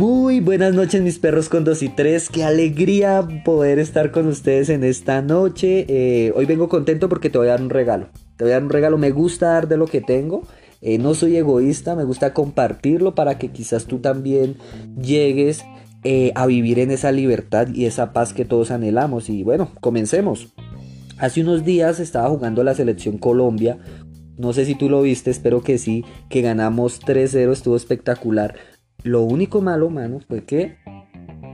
Muy buenas noches mis perros con 2 y 3, qué alegría poder estar con ustedes en esta noche. Eh, hoy vengo contento porque te voy a dar un regalo. Te voy a dar un regalo, me gusta dar de lo que tengo. Eh, no soy egoísta, me gusta compartirlo para que quizás tú también llegues eh, a vivir en esa libertad y esa paz que todos anhelamos. Y bueno, comencemos. Hace unos días estaba jugando la selección Colombia. No sé si tú lo viste, espero que sí, que ganamos 3-0, estuvo espectacular. Lo único malo, mano, fue que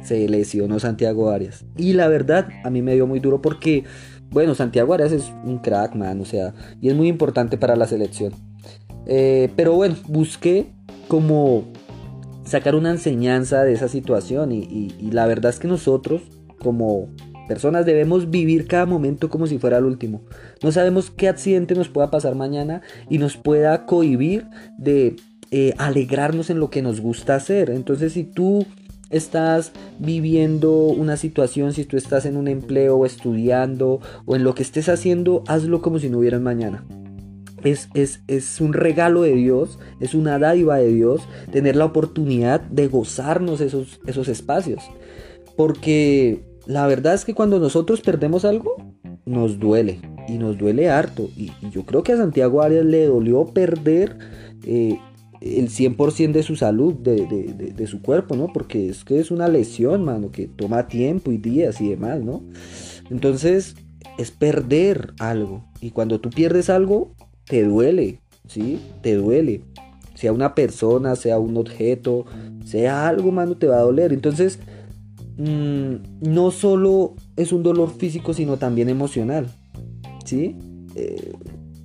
se lesionó Santiago Arias. Y la verdad, a mí me dio muy duro porque, bueno, Santiago Arias es un crack, man, o sea, y es muy importante para la selección. Eh, pero bueno, busqué como sacar una enseñanza de esa situación y la verdad es que nosotros, como personas debemos vivir cada momento como si fuera el último. No sabemos qué accidente nos pueda pasar mañana y nos pueda cohibir de eh, alegrarnos en lo que nos gusta hacer. Entonces si tú estás viviendo una situación, si tú estás en un empleo estudiando o en lo que estés haciendo, hazlo como si no hubiera mañana. Es, es, es, un regalo de Dios, es una dádiva de Dios tener la oportunidad de gozarnos esos, esos espacios. Porque la verdad es que cuando nosotros perdemos algo, nos duele. Y nos duele harto. Y, yo creo que a Santiago Arias le dolió perder eh, el 100% de su salud, de, su cuerpo, ¿no? Porque es que es una lesión, mano, que toma tiempo y días y demás, ¿no? Entonces, es perder algo. Y cuando tú pierdes algo, te duele, ¿sí? Te duele. Sea una persona, sea un objeto, sea algo, mano, te va a doler. Entonces, Mm, no solo es un dolor físico, sino también emocional. ¿Sí? Eh,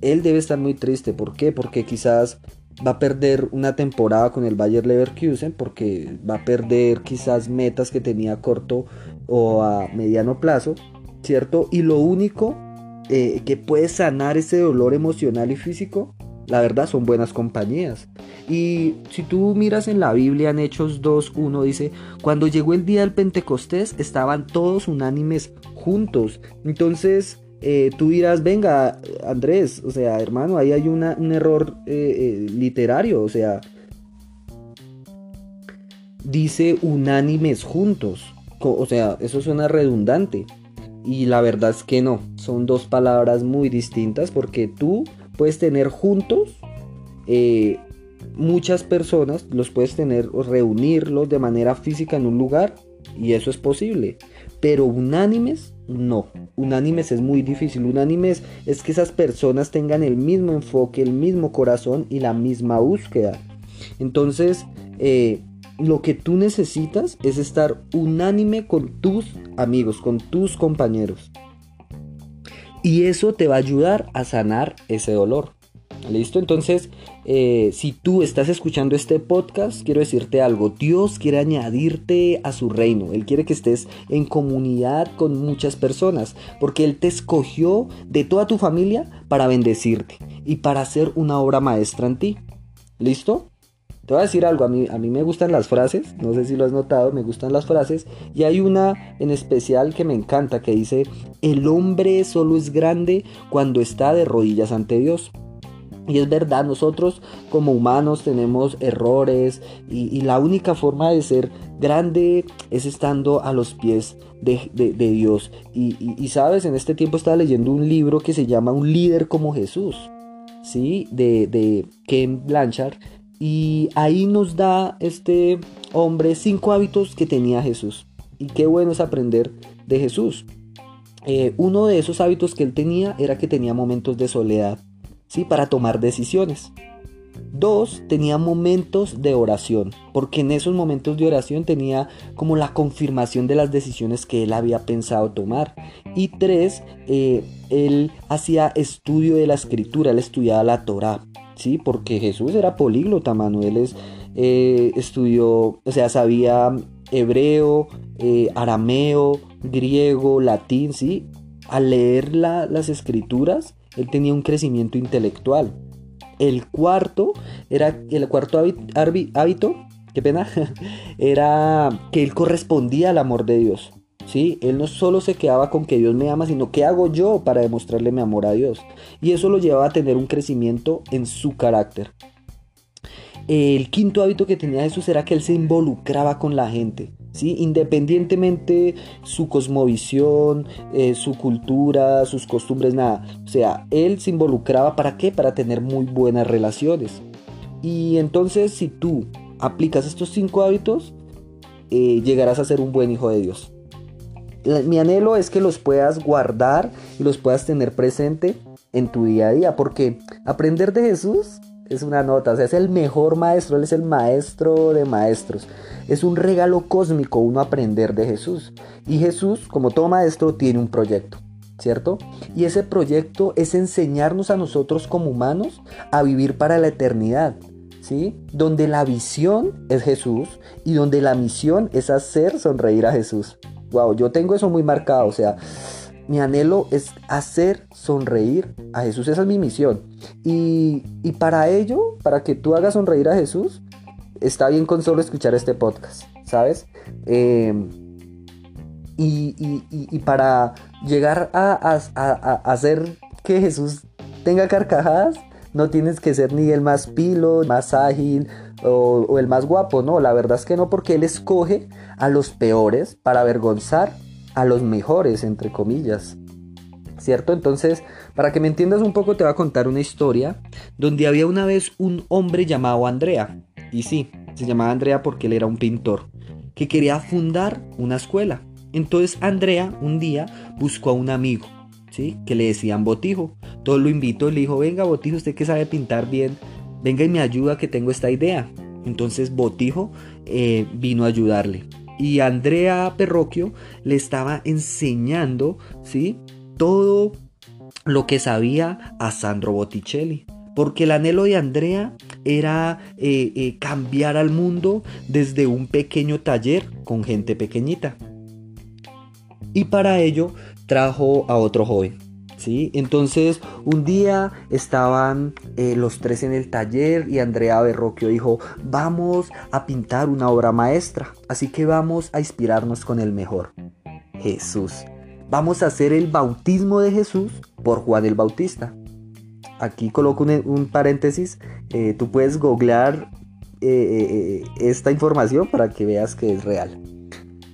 él debe estar muy triste. ¿Por qué? Porque quizás va a perder una temporada con el Bayer Leverkusen, porque va a perder quizás metas que tenía a corto o a mediano plazo, ¿cierto? Y lo único eh, que puede sanar ese dolor emocional y físico la verdad son buenas compañías. Y si tú miras en la Biblia, en Hechos 2.1 dice, cuando llegó el día del Pentecostés estaban todos unánimes juntos. Entonces eh, tú dirás, venga Andrés, o sea, hermano, ahí hay un error eh, eh, literario, o sea, dice unánimes juntos. O sea, eso suena redundante. Y la verdad es que no, son dos palabras muy distintas porque tú puedes tener juntos muchas personas, los puedes tener, reunirlos de manera física en un lugar y eso es posible. Pero unánimes, no. Unánimes es muy difícil. Unánimes es que esas personas tengan el mismo enfoque, el mismo corazón y la misma búsqueda. Entonces, eh, lo que tú necesitas es estar unánime con tus amigos, con tus compañeros. Y eso te va a ayudar a sanar ese dolor. ¿Listo? Entonces, eh, si tú estás escuchando este podcast, quiero decirte algo. Dios quiere añadirte a su reino. Él quiere que estés en comunidad con muchas personas. Porque Él te escogió de toda tu familia para bendecirte y para hacer una obra maestra en ti. ¿Listo? Te voy a decir algo, a mí, a mí me gustan las frases, no sé si lo has notado, me gustan las frases, y hay una en especial que me encanta que dice, el hombre solo es grande cuando está de rodillas ante Dios. Y es verdad, nosotros como humanos tenemos errores y, la única forma de ser grande es estando a los pies de, Dios. Y, sabes, en este tiempo estaba leyendo un libro que se llama Un líder como Jesús, ¿sí? De, de Ken Blanchard. Y ahí nos da este hombre cinco hábitos que tenía Jesús. Y qué bueno es aprender de Jesús. Eh, uno de esos hábitos que él tenía era que tenía momentos de soledad, ¿sí? Para tomar decisiones. Dos, tenía momentos de oración, porque en esos momentos de oración tenía como la confirmación de las decisiones que él había pensado tomar. Y tres, eh, él hacía estudio de la escritura, él estudiaba la Torah. ¿sí? Porque Jesús era políglota, Manuel es, eh, estudió, o sea, sabía hebreo, eh, arameo, griego, latín, ¿sí? Al leer las escrituras, él tenía un crecimiento intelectual. El cuarto era el cuarto hábito, qué pena, era que él correspondía al amor de Dios. ¿sí? Él no solo se quedaba con que Dios me ama, sino qué hago yo para demostrarle mi amor a Dios. Y eso lo llevaba a tener un crecimiento en su carácter. el quinto hábito que tenía Jesús era que él se involucraba con la gente. ¿Sí? Independientemente su cosmovisión, eh, su cultura, sus costumbres, nada. O sea, él se involucraba para qué? Para tener muy buenas relaciones. Y entonces si tú aplicas estos cinco hábitos, eh, llegarás a ser un buen hijo de Dios. Mi anhelo es que los puedas guardar y los puedas tener presente en tu día a día, porque aprender de Jesús es una nota, o sea, es el mejor maestro, Él es el maestro de maestros. Es un regalo cósmico uno aprender de Jesús. Y Jesús, como todo maestro, tiene un proyecto, ¿cierto? Y ese proyecto es enseñarnos a nosotros como humanos a vivir para la eternidad. ¿Sí? Donde la visión es Jesús y donde la misión es hacer sonreír a Jesús. Wow, yo tengo eso muy marcado, o sea, mi anhelo es hacer sonreír a Jesús. Esa es mi misión. Y, para ello, para que tú hagas sonreír a Jesús, está bien con solo escuchar este podcast, ¿sabes? Em, y, para llegar a, hacer que Jesús tenga carcajadas, no tienes que ser ni el más pilo, más ágil o, o, el más guapo, no, la verdad es que no, porque Él escoge a los peores para avergonzar a los mejores, entre comillas. ¿Cierto? Entonces, para que me entiendas un poco, te voy a contar una historia donde había una vez un hombre llamado Andrea. Y sí, se llamaba Andrea porque él era un pintor que quería fundar una escuela. Entonces Andrea un día buscó a un amigo, ¿sí? Que le decían Botijo. Todo lo invitó y le dijo, venga Botijo, usted que sabe pintar bien, venga y me ayuda que tengo esta idea. Entonces Botijo eh, vino a ayudarle y Andrea Perroquio le estaba enseñando, ¿sí? Todo lo que sabía a Sandro Botticelli. Porque el anhelo de Andrea era eh, eh, cambiar al mundo desde un pequeño taller con gente pequeñita. Y para ello trajo a otro joven, entonces un día estaban eh, los tres en el taller y Andrea Berroquio dijo, vamos a pintar una obra maestra, así que vamos a inspirarnos con el mejor, Jesús. Vamos a hacer el bautismo de Jesús por Juan el Bautista. Aquí coloco un, paréntesis, eh, tú puedes googlear eh, esta información para que veas que es real.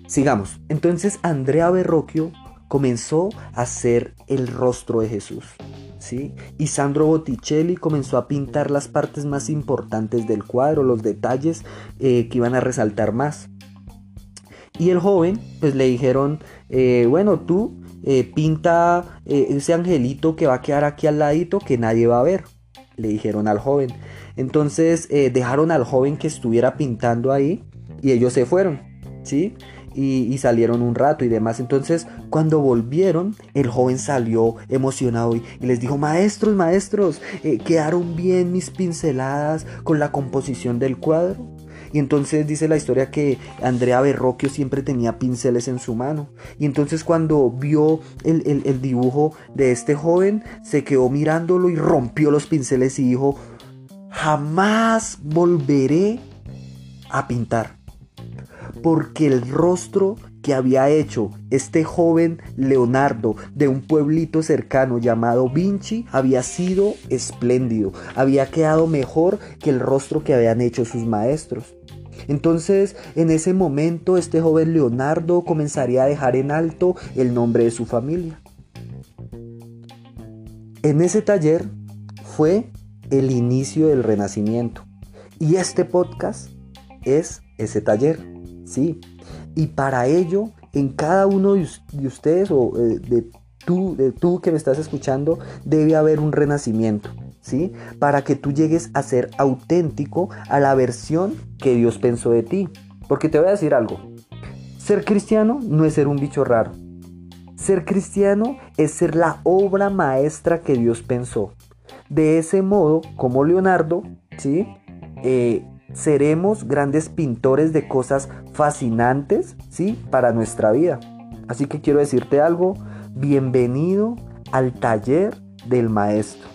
Sigamos. Entonces Andrea Berroquio comenzó a ser el rostro de Jesús. ¿sí? Y Sandro Botticelli comenzó a pintar las partes más importantes del cuadro, los detalles eh, que iban a resaltar más. Y el joven, pues le dijeron, eh, bueno, tú eh, pinta ese angelito que va a quedar aquí al ladito que nadie va a ver, le dijeron al joven. Entonces dejaron al joven que estuviera pintando ahí y ellos se fueron, ¿sí? Y, salieron un rato y demás. Entonces, cuando volvieron, el joven salió emocionado y, les dijo, maestros, maestros, eh, quedaron bien mis pinceladas con la composición del cuadro. Y entonces dice la historia que Andrea Berroquio siempre tenía pinceles en su mano. Y entonces cuando vio el, el, dibujo de este joven, se quedó mirándolo y rompió los pinceles y dijo, jamás volveré a pintar porque el rostro que había hecho este joven Leonardo de un pueblito cercano llamado Vinci había sido espléndido, había quedado mejor que el rostro que habían hecho sus maestros. Entonces, en ese momento, este joven Leonardo comenzaría a dejar en alto el nombre de su familia. En ese taller fue el inicio del renacimiento. Y este podcast es ese taller. ¿Sí? Y para ello, en cada uno de, ustedes o eh, de tú, de tú que me estás escuchando, debe haber un renacimiento, ¿sí? Para que tú llegues a ser auténtico a la versión que Dios pensó de ti. Porque te voy a decir algo. Ser cristiano no es ser un bicho raro. Ser cristiano es ser la obra maestra que Dios pensó. De ese modo, como Leonardo, ¿sí? Eh, seremos grandes pintores de cosas fascinantes, ¿sí? Para nuestra vida. Así que quiero decirte algo, bienvenido al taller del maestro,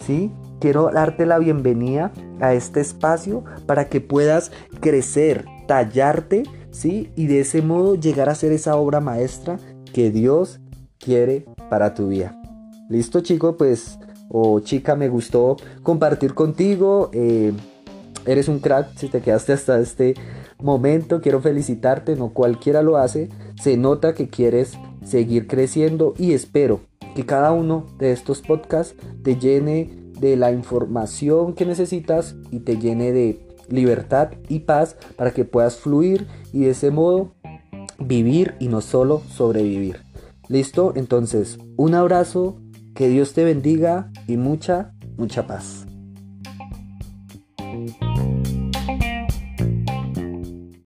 ¿sí? Quiero darte la bienvenida a este espacio para que puedas crecer, tallarte, ¿sí? Y de ese modo llegar a ser esa obra maestra que Dios quiere para tu vida. Listo, chico, pues, o chica, me gustó compartir contigo. Eh, eres un crack si te quedaste hasta este momento. Quiero felicitarte, no cualquiera lo hace. Se nota que quieres seguir creciendo y espero que cada uno de estos podcasts te llene de la información que necesitas y te llene de libertad y paz para que puedas fluir y de ese modo vivir y no solo sobrevivir. ¿Listo? Entonces, un abrazo, que Dios te bendiga y mucha, mucha paz.